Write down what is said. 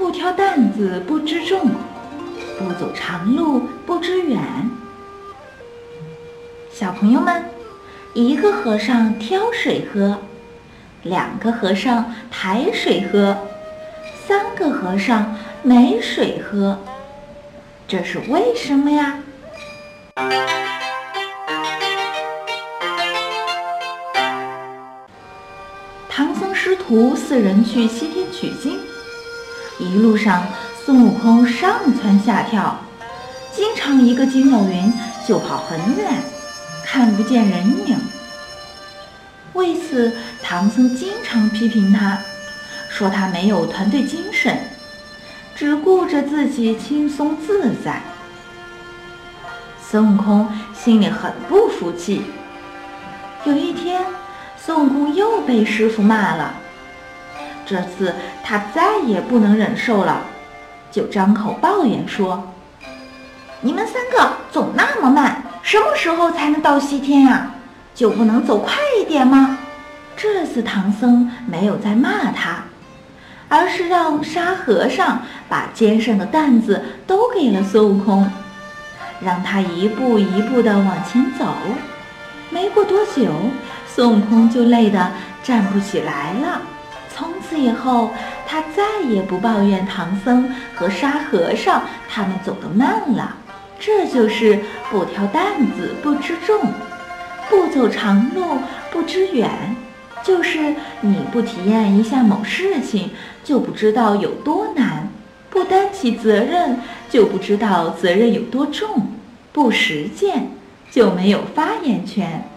不挑担子不知重，不走长路不知远。小朋友们，一个和尚挑水喝，两个和尚抬水喝，三个和尚没水喝，这是为什么呀？唐僧师徒四人去西天取经，一路上孙悟空上蹿下跳，经常一个筋斗云就跑很远，看不见人影。为此，唐僧经常批评他，说他没有团队精神，只顾着自己轻松自在。孙悟空心里很不服气。有一天，孙悟空又被师傅骂了。这次他再也不能忍受了，就张口抱怨说：“你们三个走那么慢，什么时候才能到西天呀？就不能走快一点吗？”这次唐僧没有再骂他，而是让沙和尚把肩上的担子都给了孙悟空。让他一步一步地往前走，没过多久，孙悟空就累得站不起来了。从此以后，他再也不抱怨唐僧和沙和尚他们走得慢了。这就是不挑担子不知重，不走长路不知远，就是你不体验一下某事情，就不知道有多难。不担起责任，就不知道责任有多重；不实践，就没有发言权。